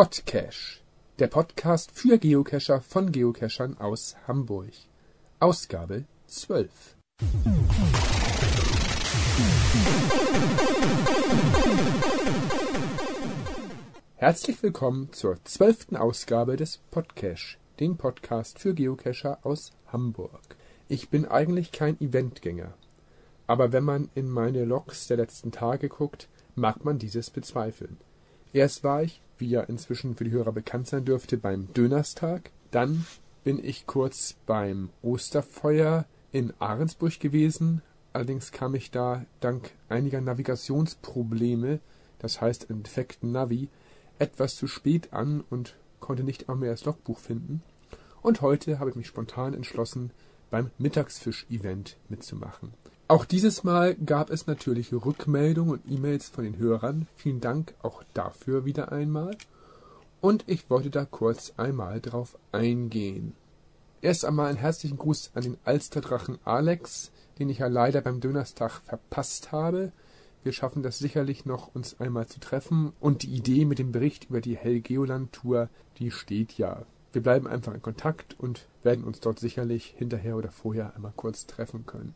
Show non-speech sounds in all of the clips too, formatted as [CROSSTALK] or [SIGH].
Podcache, der Podcast für Geocacher von Geocachern aus Hamburg. Ausgabe 12. Herzlich willkommen zur zwölften Ausgabe des Podcache, den Podcast für Geocacher aus Hamburg. Ich bin eigentlich kein Eventgänger, aber wenn man in meine Logs der letzten Tage guckt, mag man dieses bezweifeln. Erst war ich, wie ja inzwischen für die Hörer bekannt sein dürfte, beim Dönerstag, dann bin ich kurz beim Osterfeuer in Ahrensburg gewesen, allerdings kam ich da dank einiger Navigationsprobleme, das heißt einem defekten Navi, etwas zu spät an und konnte nicht einmal mehr das Logbuch finden. Und heute habe ich mich spontan entschlossen, beim Mittagsfisch-Event mitzumachen. Auch dieses Mal gab es natürlich Rückmeldungen und E-Mails von den Hörern. Vielen Dank auch dafür wieder einmal. Und ich wollte da kurz einmal drauf eingehen. Erst einmal einen herzlichen Gruß an den Alsterdrachen Alex, den ich ja leider beim Dönerstag verpasst habe. Wir schaffen das sicherlich noch, uns einmal zu treffen. Und die Idee mit dem Bericht über die Hell-Geoland-Tour, die steht ja. Wir bleiben einfach in Kontakt und werden uns dort sicherlich hinterher oder vorher einmal kurz treffen können.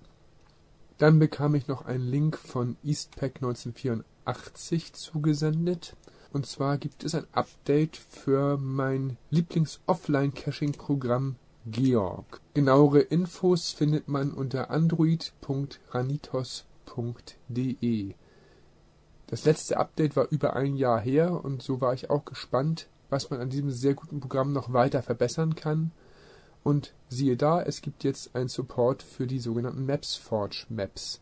Dann bekam ich noch einen Link von Eastpack 1984 zugesendet. Und zwar gibt es ein Update für mein Lieblings-Offline-Caching-Programm Georg. Genauere Infos findet man unter android.ranitos.de. Das letzte Update war über ein Jahr her und so war ich auch gespannt, was man an diesem sehr guten Programm noch weiter verbessern kann. Und siehe da, es gibt jetzt einen Support für die sogenannten MapsForge Maps.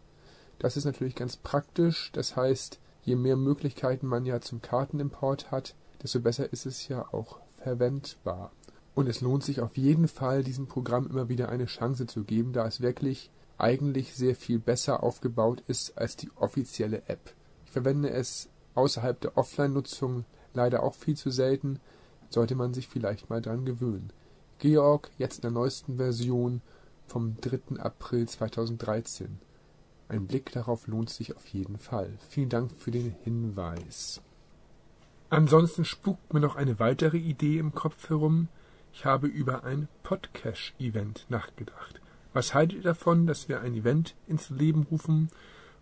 Das ist natürlich ganz praktisch, das heißt, je mehr Möglichkeiten man ja zum Kartenimport hat, desto besser ist es ja auch verwendbar. Und es lohnt sich auf jeden Fall, diesem Programm immer wieder eine Chance zu geben, da es wirklich eigentlich sehr viel besser aufgebaut ist als die offizielle App. Ich verwende es außerhalb der Offline-Nutzung leider auch viel zu selten, sollte man sich vielleicht mal dran gewöhnen. Georg jetzt in der neuesten Version vom 3. April 2013. Ein Blick darauf lohnt sich auf jeden Fall. Vielen Dank für den Hinweis. Ansonsten spukt mir noch eine weitere Idee im Kopf herum. Ich habe über ein Podcash-Event nachgedacht. Was haltet ihr davon, dass wir ein Event ins Leben rufen,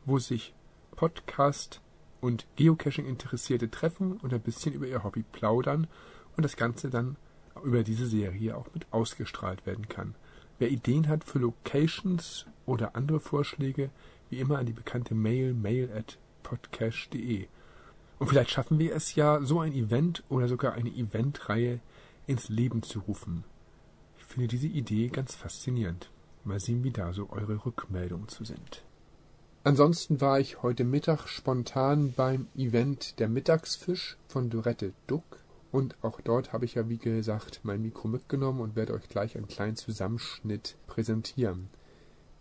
wo sich Podcast und Geocaching Interessierte treffen und ein bisschen über ihr Hobby plaudern und das Ganze dann über diese Serie auch mit ausgestrahlt werden kann. Wer Ideen hat für Locations oder andere Vorschläge, wie immer an die bekannte Mail mail at podcast.de. Und vielleicht schaffen wir es ja, so ein Event oder sogar eine Eventreihe ins Leben zu rufen. Ich finde diese Idee ganz faszinierend. Mal sehen, wie da so eure Rückmeldungen zu sind. Ansonsten war ich heute Mittag spontan beim Event Der Mittagsfisch von Dorette Duck und auch dort habe ich ja, wie gesagt, mein Mikro mitgenommen und werde euch gleich einen kleinen Zusammenschnitt präsentieren.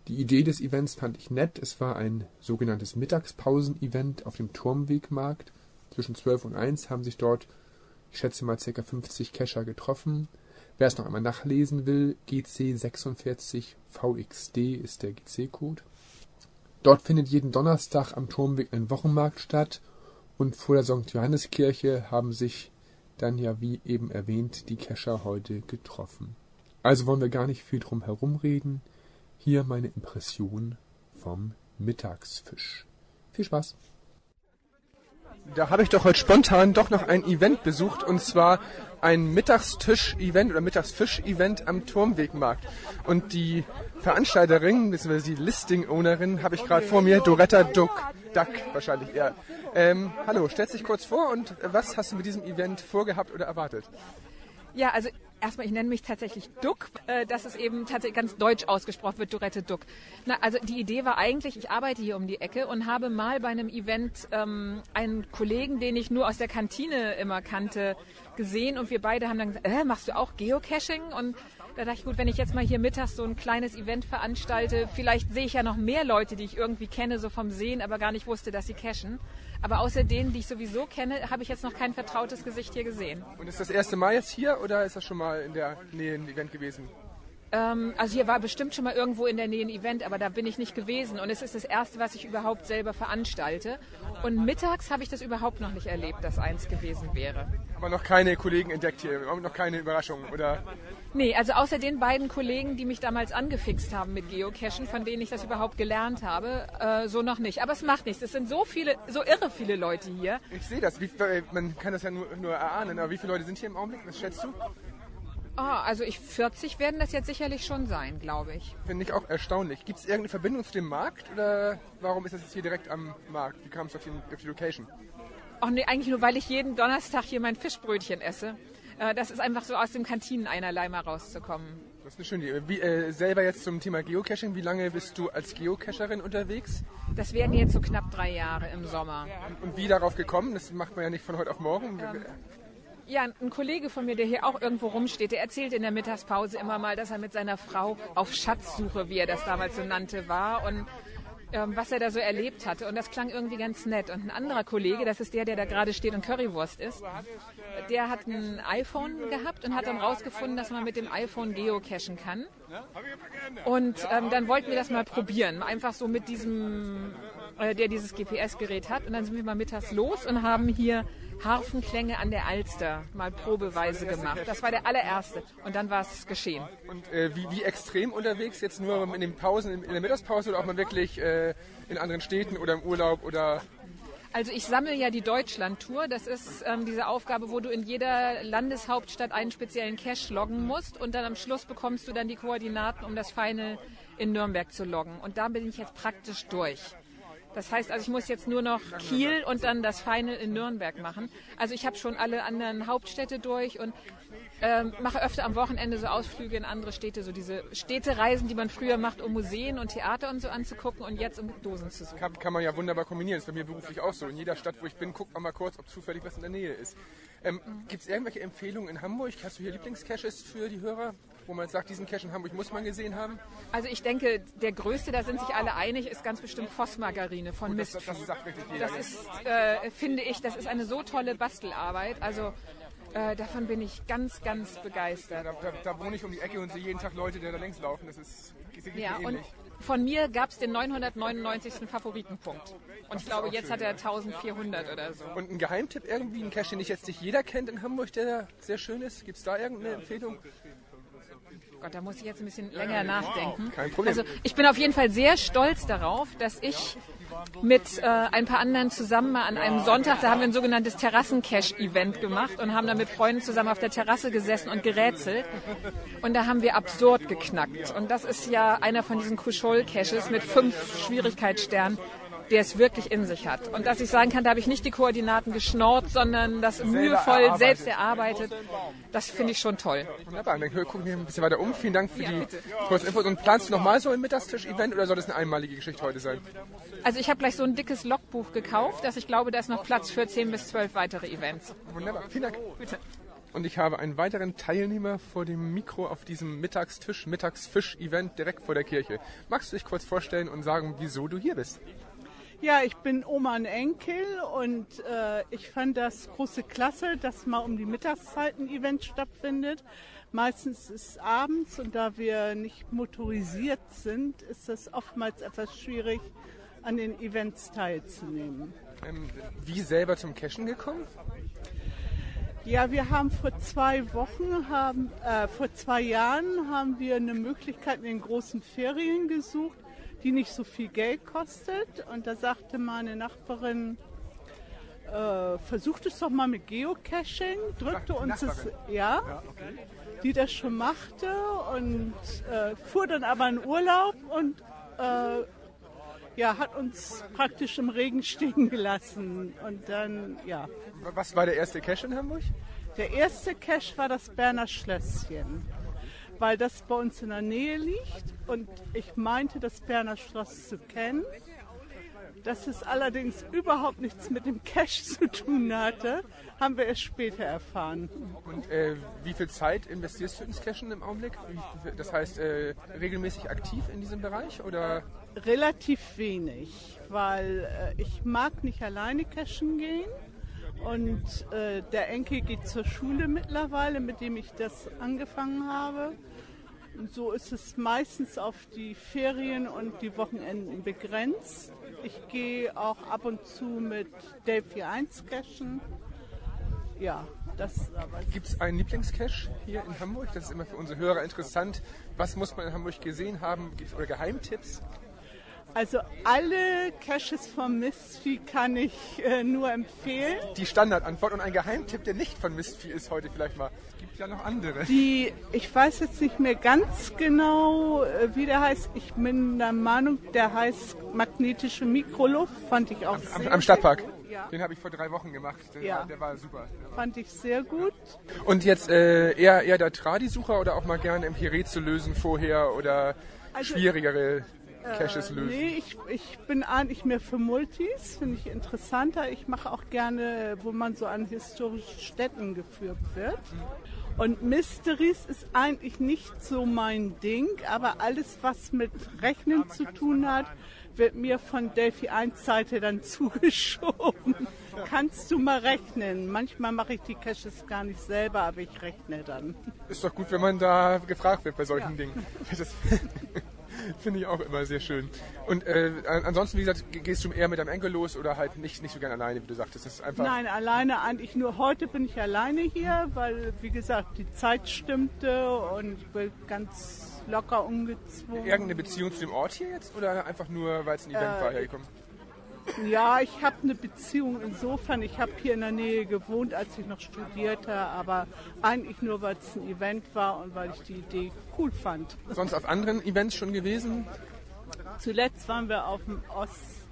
Die Idee des Events fand ich nett. Es war ein sogenanntes Mittagspausen-Event auf dem Turmwegmarkt. Zwischen 12 und 1 haben sich dort, ich schätze mal, ca. 50 Kescher getroffen. Wer es noch einmal nachlesen will, GC46VXD ist der GC-Code. Dort findet jeden Donnerstag am Turmweg ein Wochenmarkt statt und vor der St. Johanneskirche haben sich dann ja wie eben erwähnt die Kescher heute getroffen. Also wollen wir gar nicht viel drum herum reden. Hier meine Impression vom Mittagsfisch. Viel Spaß! Da habe ich doch heute spontan doch noch ein Event besucht und zwar ein Mittagstisch-Event oder Mittagsfisch-Event am Turmwegmarkt. Und die Veranstalterin, bzw. die Listing-Ownerin, habe ich gerade vor mir, Doretta Duck, Duck wahrscheinlich eher. Ähm, hallo, stellst dich kurz vor und was hast du mit diesem Event vorgehabt oder erwartet? Ja, also erstmal, ich nenne mich tatsächlich Duck, äh, dass es eben tatsächlich ganz deutsch ausgesprochen wird, Dorette Duck. Na, also die Idee war eigentlich, ich arbeite hier um die Ecke und habe mal bei einem Event ähm, einen Kollegen, den ich nur aus der Kantine immer kannte, gesehen und wir beide haben dann gesagt, äh, machst du auch Geocaching? Und da dachte ich, gut, wenn ich jetzt mal hier mittags so ein kleines Event veranstalte, vielleicht sehe ich ja noch mehr Leute, die ich irgendwie kenne, so vom Sehen, aber gar nicht wusste, dass sie cachen. Aber außer denen, die ich sowieso kenne, habe ich jetzt noch kein vertrautes Gesicht hier gesehen. Und ist das erste Mal jetzt hier oder ist das schon mal in der Nähe ein Event gewesen? Ähm, also hier war bestimmt schon mal irgendwo in der Nähe ein Event, aber da bin ich nicht gewesen. Und es ist das erste, was ich überhaupt selber veranstalte. Und mittags habe ich das überhaupt noch nicht erlebt, dass eins gewesen wäre. Aber noch keine Kollegen entdeckt hier, noch keine Überraschungen, oder? Nee, also außer den beiden Kollegen, die mich damals angefixt haben mit Geocachen, von denen ich das überhaupt gelernt habe, äh, so noch nicht. Aber es macht nichts. Es sind so viele, so irre viele Leute hier. Ich sehe das. Wie, äh, man kann das ja nur, nur erahnen. Aber wie viele Leute sind hier im Augenblick? Was schätzt du? Ah, also ich 40 werden das jetzt sicherlich schon sein, glaube ich. Finde ich auch erstaunlich. Gibt es irgendeine Verbindung zu dem Markt oder warum ist das jetzt hier direkt am Markt? Wie kam es auf, auf, die Location? Ach nee, eigentlich nur, weil ich jeden Donnerstag hier mein Fischbrötchen esse. Äh, das ist einfach so aus dem Kantinen einerlei mal rauszukommen. Das ist eine schöne Idee. Wie, äh, selber jetzt zum Thema Geocaching, wie lange bist du als Geocacherin unterwegs? Das werden jetzt so knapp drei Jahre im Sommer. Und, und wie darauf gekommen? Das macht man ja nicht von heute auf morgen. Ähm, ja, ein Kollege von mir, der hier auch irgendwo rumsteht, der erzählt in der Mittagspause immer mal, dass er mit seiner Frau auf Schatzsuche, wie er das damals so nannte, war und ähm, was er da so erlebt hatte. Und das klang irgendwie ganz nett. Und ein anderer Kollege, das ist der, der da gerade steht und Currywurst ist, der hat ein iPhone gehabt und hat dann rausgefunden, dass man mit dem iPhone geocachen kann. Und ähm, dann wollten wir das mal probieren. Einfach so mit diesem, äh, der dieses GPS-Gerät hat. Und dann sind wir mal mittags los und haben hier Harfenklänge an der Alster mal probeweise gemacht. Das war der allererste. Und dann war es geschehen. Und äh, wie, wie, extrem unterwegs? Jetzt nur in den Pausen, in, in der Mittagspause oder auch mal wirklich äh, in anderen Städten oder im Urlaub oder also ich sammle ja die Deutschland-Tour. Das ist ähm, diese Aufgabe, wo du in jeder Landeshauptstadt einen speziellen Cache loggen musst und dann am Schluss bekommst du dann die Koordinaten, um das Final in Nürnberg zu loggen. Und da bin ich jetzt praktisch durch. Das heißt also, ich muss jetzt nur noch Kiel und dann das Final in Nürnberg machen. Also ich habe schon alle anderen Hauptstädte durch und ähm, mache öfter am Wochenende so Ausflüge in andere Städte, so diese Städtereisen, die man früher macht, um Museen und Theater und so anzugucken und jetzt um Dosen zu suchen. Kann, kann man ja wunderbar kombinieren. Das ist bei mir beruflich auch so. In jeder Stadt, wo ich bin, guckt man mal kurz, ob zufällig was in der Nähe ist. Ähm, Gibt es irgendwelche Empfehlungen in Hamburg? Hast du hier Lieblingscaches für die Hörer? wo man sagt, diesen Cache in Hamburg muss man gesehen haben? Also ich denke, der größte, da sind sich alle einig, ist ganz bestimmt Fossmargarine von Mist. Das, das, sagt wirklich jeder. Das ist, äh, finde ich, das ist eine so tolle Bastelarbeit. Also äh, davon bin ich ganz, ganz begeistert. Da, da, da, wohne ich um die Ecke und sehe jeden Tag Leute, die da längs laufen. Das ist ja, und von mir gab es den 999. Favoritenpunkt. Und ich glaube, jetzt schön, hat er 1400 oder so. Und ein Geheimtipp irgendwie, ein Cache, den nicht jetzt nicht jeder kennt in Hamburg, der sehr schön ist? Gibt es da irgendeine Empfehlung? Gott, da muss ich jetzt ein bisschen länger nachdenken. Kein Problem. Also ich bin auf jeden Fall sehr stolz darauf, dass ich mit äh, ein paar anderen zusammen mal an einem Sonntag, da haben wir ein sogenanntes Terrassen-Cash-Event gemacht und haben da mit Freunden zusammen auf der Terrasse gesessen und gerätselt. Und da haben wir absurd geknackt. Und das ist ja einer von diesen Kuschol-Caches mit fünf Schwierigkeitssternen der es wirklich in sich hat. Und dass ich sagen kann, da habe ich nicht die Koordinaten geschnort, sondern das mühevoll selbst erarbeitet, das finde ich schon toll. Wunderbar, dann gucken wir ein bisschen weiter um. Vielen Dank für ja, die kurzen Infos. Und planst du nochmal so ein Mittagstisch-Event oder soll das eine einmalige Geschichte heute sein? Also ich habe gleich so ein dickes Logbuch gekauft, dass ich glaube, da ist noch Platz für 10 bis 12 weitere Events. Wunderbar, vielen Dank. Bitte. Und ich habe einen weiteren Teilnehmer vor dem Mikro auf diesem Mittagstisch, Mittagsfisch-Event direkt vor der Kirche. Magst du dich kurz vorstellen und sagen, wieso du hier bist? Ja, ich bin Oma und Enkel und äh, ich fand das große Klasse, dass mal um die Mittagszeit ein Event stattfindet. Meistens ist es abends und da wir nicht motorisiert sind, ist es oftmals etwas schwierig, an den Events teilzunehmen. Ähm, wie selber zum Cashen gekommen? Ja, wir haben vor zwei Wochen, haben, äh, vor zwei Jahren haben wir eine Möglichkeit in den großen Ferien gesucht, die nicht so viel Geld kostet. Und da sagte meine Nachbarin, äh, versucht es doch mal mit Geocaching, drückte uns es, ja, ja okay. die das schon machte und äh, fuhr dann aber in Urlaub und äh, ja, hat uns praktisch im Regen [LAUGHS] stehen gelassen. Und dann, ja. Was war der erste Cache in Hamburg? Der erste Cache war das Berner Schlösschen weil das bei uns in der Nähe liegt und ich meinte, das Berner Schloss zu kennen. Dass es allerdings überhaupt nichts mit dem Cash zu tun hatte, haben wir erst später erfahren. Und äh, wie viel Zeit investierst du ins Cashen im Augenblick? Das heißt, äh, regelmäßig aktiv in diesem Bereich oder? Relativ wenig, weil äh, ich mag nicht alleine cashen gehen. Und äh, der Enkel geht zur Schule mittlerweile, mit dem ich das angefangen habe. So ist es meistens auf die Ferien und die Wochenenden begrenzt. Ich gehe auch ab und zu mit Delphi 1 cashen. Ja, das. Gibt es einen Lieblingscache hier in Hamburg? Das ist immer für unsere Hörer interessant. Was muss man in Hamburg gesehen haben? Oder Geheimtipps? Also alle Caches von Misty kann ich äh, nur empfehlen. Die Standardantwort und ein Geheimtipp, der nicht von Mistvieh ist heute vielleicht mal. Gibt ja noch andere. Die, ich weiß jetzt nicht mehr ganz genau, äh, wie der heißt. Ich bin der Meinung, der heißt magnetische Mikroluft. Fand ich auch Am, sehr, am Stadtpark. sehr gut. Ja, Den habe ich vor drei Wochen gemacht. Der, Ja. war, der war super. Der war- fand ich sehr gut. Und jetzt äh, eher, eher der Tradi-Sucher oder auch mal gerne im Hiré zu lösen vorher oder Also, schwierigere Caches lösen? Nee, ich, ich bin eigentlich mehr für Multis, finde ich interessanter. Ich mache auch gerne, wo man so an historische Städten geführt wird. Und Mysteries ist eigentlich nicht so mein Ding, aber alles, was mit Rechnen zu tun hat, wird mir von Delphi 1 Seite dann [LAUGHS] zugeschoben. Kannst du mal rechnen? Manchmal mache ich die Caches gar nicht selber, aber ich rechne dann. Ist doch gut, wenn man da gefragt wird bei solchen Dingen. [LAUGHS] [LAUGHS] Finde ich auch immer sehr schön. Und äh, an- ansonsten, wie gesagt, ge- gehst du eher mit deinem Enkel los oder halt nicht, nicht so gern alleine, wie du sagtest. Das ist einfach. Nein, alleine eigentlich nur heute bin ich alleine hier, weil wie gesagt die Zeit stimmte und ich bin ganz locker umgezogen. Irgendeine Beziehung zu dem Ort hier jetzt oder einfach nur, weil es ein Event Äh, war, hergekommen? Ja, ich habe eine Beziehung insofern. Ich habe hier in der Nähe gewohnt, als ich noch studierte, aber eigentlich nur, weil es ein Event war und weil ich die Idee cool fand. Sonst auf anderen Events schon gewesen? Zuletzt waren wir auf dem Ost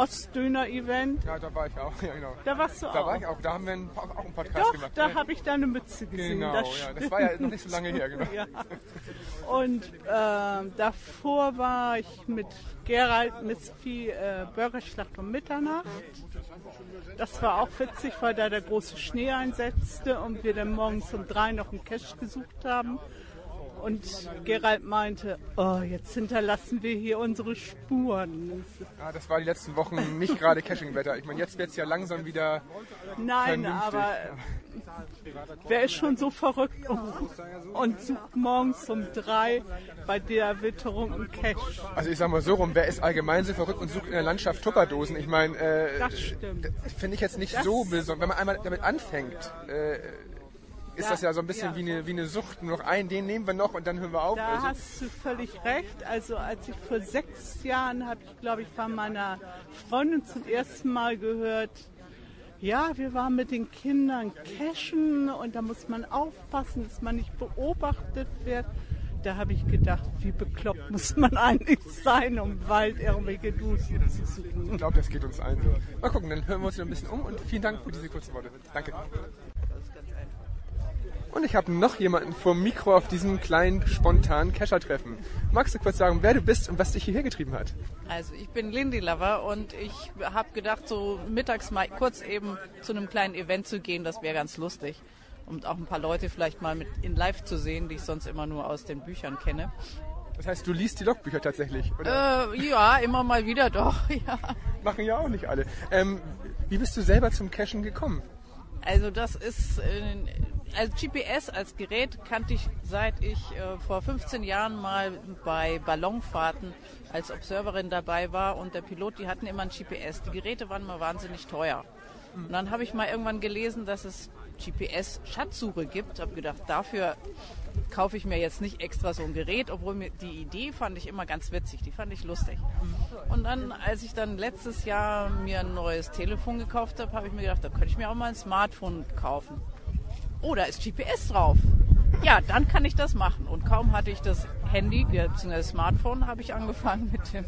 Ostdöner-Event. Ja, da war ich auch. [LAUGHS] Ja, genau. Da warst du Da auch. war ich auch. Da haben wir einen, auch einen Podcast Doch, gemacht. da ne? habe ich deine Mütze gesehen. Genau, das ja. Das war ja noch nicht so lange her, genau. [LAUGHS] Ja. Und ähm, davor war ich mit Gerald Misfi äh, Burgerschlacht um Mitternacht. Das war auch witzig, weil da der große Schnee einsetzte und wir dann morgens um drei noch einen Cache gesucht haben. Und Gerald meinte, oh, jetzt hinterlassen wir hier unsere Spuren. Ja, das war die letzten Wochen nicht gerade Caching-Wetter. Ich meine, jetzt wird es ja langsam wieder Nein, vernünftig. aber wer ist schon so verrückt und, sucht morgens um drei bei der Witterung einen Cache? Also ich sag mal so rum, wer ist allgemein so verrückt und sucht in der Landschaft Tupperdosen? Ich meine, äh, Das finde ich jetzt nicht Das- so besonders. Wenn man einmal damit anfängt, äh, ist Ja, das ja so ein bisschen ja. wie, eine, wie eine Sucht. Nur noch einen, den nehmen wir noch und dann hören wir auf. Da Also, hast du völlig recht. Also als ich vor sechs Jahren habe ich, glaube ich, von meiner Freundin zum ersten Mal gehört, ja, wir waren mit den Kindern cashen und da muss man aufpassen, dass man nicht beobachtet wird. Da habe ich gedacht, wie bekloppt muss man eigentlich sein, um Wald irgendwelche Dusen zu suchen. ich glaube, das geht uns allen so. Mal gucken, dann hören wir uns wieder ein bisschen um und vielen Dank für diese kurzen Worte. Danke. Und ich habe noch jemanden vom Mikro auf diesem kleinen, spontanen Kescher-Treffen. Magst du kurz sagen, wer du bist und was dich hierher getrieben hat? Also ich bin Lindy Lover und ich habe gedacht, so mittags mal kurz eben zu einem kleinen Event zu gehen, das wäre ganz lustig. Und auch ein paar Leute vielleicht mal mit in live zu sehen, die ich sonst immer nur aus den Büchern kenne. Das heißt, du liest die Logbücher tatsächlich, oder? Äh, ja, immer mal wieder doch, [LAUGHS] ja. Machen ja auch nicht alle. Ähm, wie bist du selber zum Cashen gekommen? Also das ist, äh, also GPS als Gerät kannte ich seit ich äh, vor 15 Jahren mal bei Ballonfahrten als Observerin dabei war und der Pilot, die hatten immer ein GPS. Die Geräte waren immer wahnsinnig teuer. Und dann habe ich mal irgendwann gelesen, dass es GPS-Schatzsuche gibt. Habe gedacht, dafür kaufe ich mir jetzt nicht extra so ein Gerät, obwohl mir die Idee fand ich immer ganz witzig, die fand ich lustig. Und dann, als ich dann letztes Jahr mir ein neues Telefon gekauft habe, habe ich mir gedacht, da könnte ich mir auch mal ein Smartphone kaufen. Oh, da ist GPS drauf. Ja, dann kann ich das machen. Und kaum hatte ich das Handy, das Smartphone, habe ich angefangen mit dem,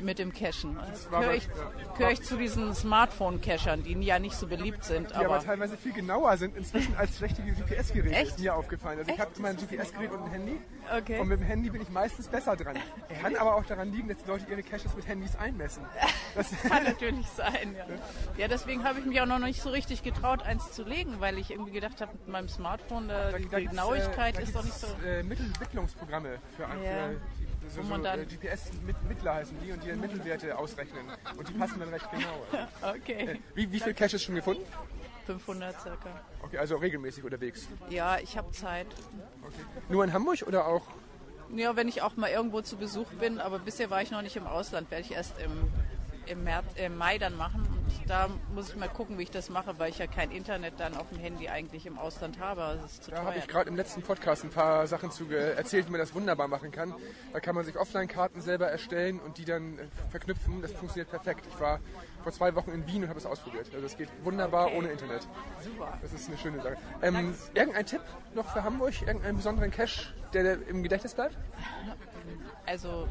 mit dem Cachen. Jetzt war gehöre ich, gehöre ich zu diesen Smartphone-Cachern, die ja nicht so beliebt sind. Die aber, Aber, teilweise viel genauer sind inzwischen als richtige GPS-Geräte. Echt? Ist mir aufgefallen. Also ich Echt? habe immer ein GPS-Gerät und ein Handy. Okay. Und mit dem Handy bin ich meistens besser dran. Kann aber auch daran liegen, dass die Leute ihre Caches mit Handys einmessen. [LAUGHS] Das, kann natürlich sein, ja. Ja, deswegen habe ich mich auch noch nicht so richtig getraut, eins zu legen, weil ich irgendwie gedacht habe, mit meinem Smartphone, da, die gibt's, Genauigkeit äh, da ist doch nicht so... Äh, Mittel für, Ja. für so, so, äh, GPS-Mittler heißen die und die dann Mittelwerte ausrechnen. Und die passen dann recht genau. [LAUGHS] Okay, Wie, wie viele Caches schon gefunden? 500 circa. Okay, also regelmäßig unterwegs. Ja, ich habe Zeit. Okay. Nur in Hamburg oder auch Ja, wenn ich auch mal irgendwo zu Besuch bin, aber bisher war ich noch nicht im Ausland, werde ich erst im, im, März, im Mai dann machen. Da muss ich mal gucken, wie ich das mache, weil ich ja kein Internet dann auf dem Handy eigentlich im Ausland habe. Also das ist zu Da habe ich gerade im letzten Podcast ein paar Sachen zu erzählt, wie man das wunderbar machen kann. Da kann man sich Offline-Karten selber erstellen und die dann äh, verknüpfen. Das funktioniert perfekt. Ich war vor zwei Wochen in Wien und habe es ausprobiert. Also es geht wunderbar Okay. ohne Internet. Super. Das ist eine schöne Sache. Ähm, irgendein Tipp noch für Hamburg? Irgendeinen besonderen Cache, der, der im Gedächtnis bleibt? Also,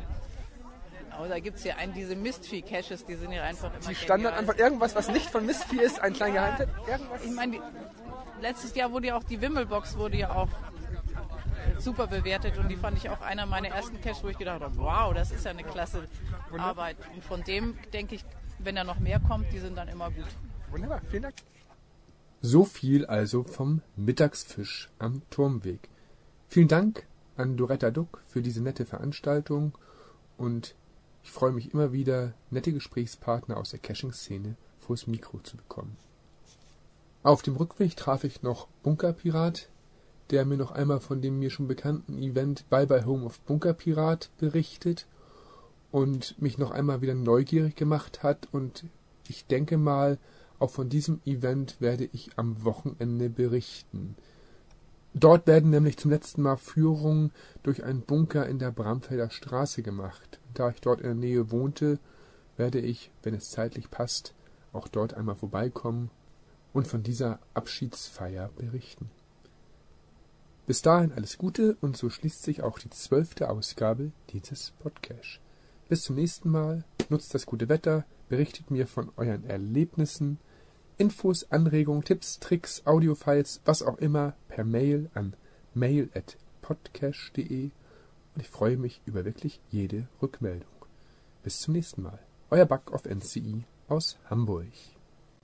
aber da gibt es ja einen, diese Mistvieh-Caches, die sind ja einfach immer Die Standardantwort, irgendwas, was nicht von Mistvieh ist, ein kleiner Geheimtipp? Irgendwas? Ich meine, letztes Jahr wurde ja auch die Wimmelbox wurde ja auch äh, super bewertet und die fand ich auch einer meiner ersten Caches, wo ich gedacht habe, wow, das ist ja eine klasse Arbeit. Und von dem denke ich, wenn da noch mehr kommt, die sind dann immer gut. Wunderbar, vielen Dank. So viel also vom Mittagsfisch am Turmweg. Vielen Dank an Doretta Duck für diese nette Veranstaltung und ich freue mich immer wieder, nette Gesprächspartner aus der Caching-Szene vors Mikro zu bekommen. Auf dem Rückweg traf ich noch Bunkerpirat, der mir noch einmal von dem mir schon bekannten Event Bye Bye Home of Bunkerpirat berichtet und mich noch einmal wieder neugierig gemacht hat und ich denke mal, auch von diesem Event werde ich am Wochenende berichten. Dort werden nämlich zum letzten Mal Führungen durch einen Bunker in der Bramfelder Straße gemacht. Da ich dort in der Nähe wohnte, werde ich, wenn es zeitlich passt, auch dort einmal vorbeikommen und von dieser Abschiedsfeier berichten. Bis dahin alles Gute und so schließt sich auch die zwölfte Ausgabe dieses Podcasts. Bis zum nächsten Mal, nutzt das gute Wetter, berichtet mir von euren Erlebnissen, Infos, Anregungen, Tipps, Tricks, Audiofiles, was auch immer per Mail an mail@podcast.de und ich freue mich über wirklich jede Rückmeldung. Bis zum nächsten Mal. Euer Bug of NCI aus Hamburg.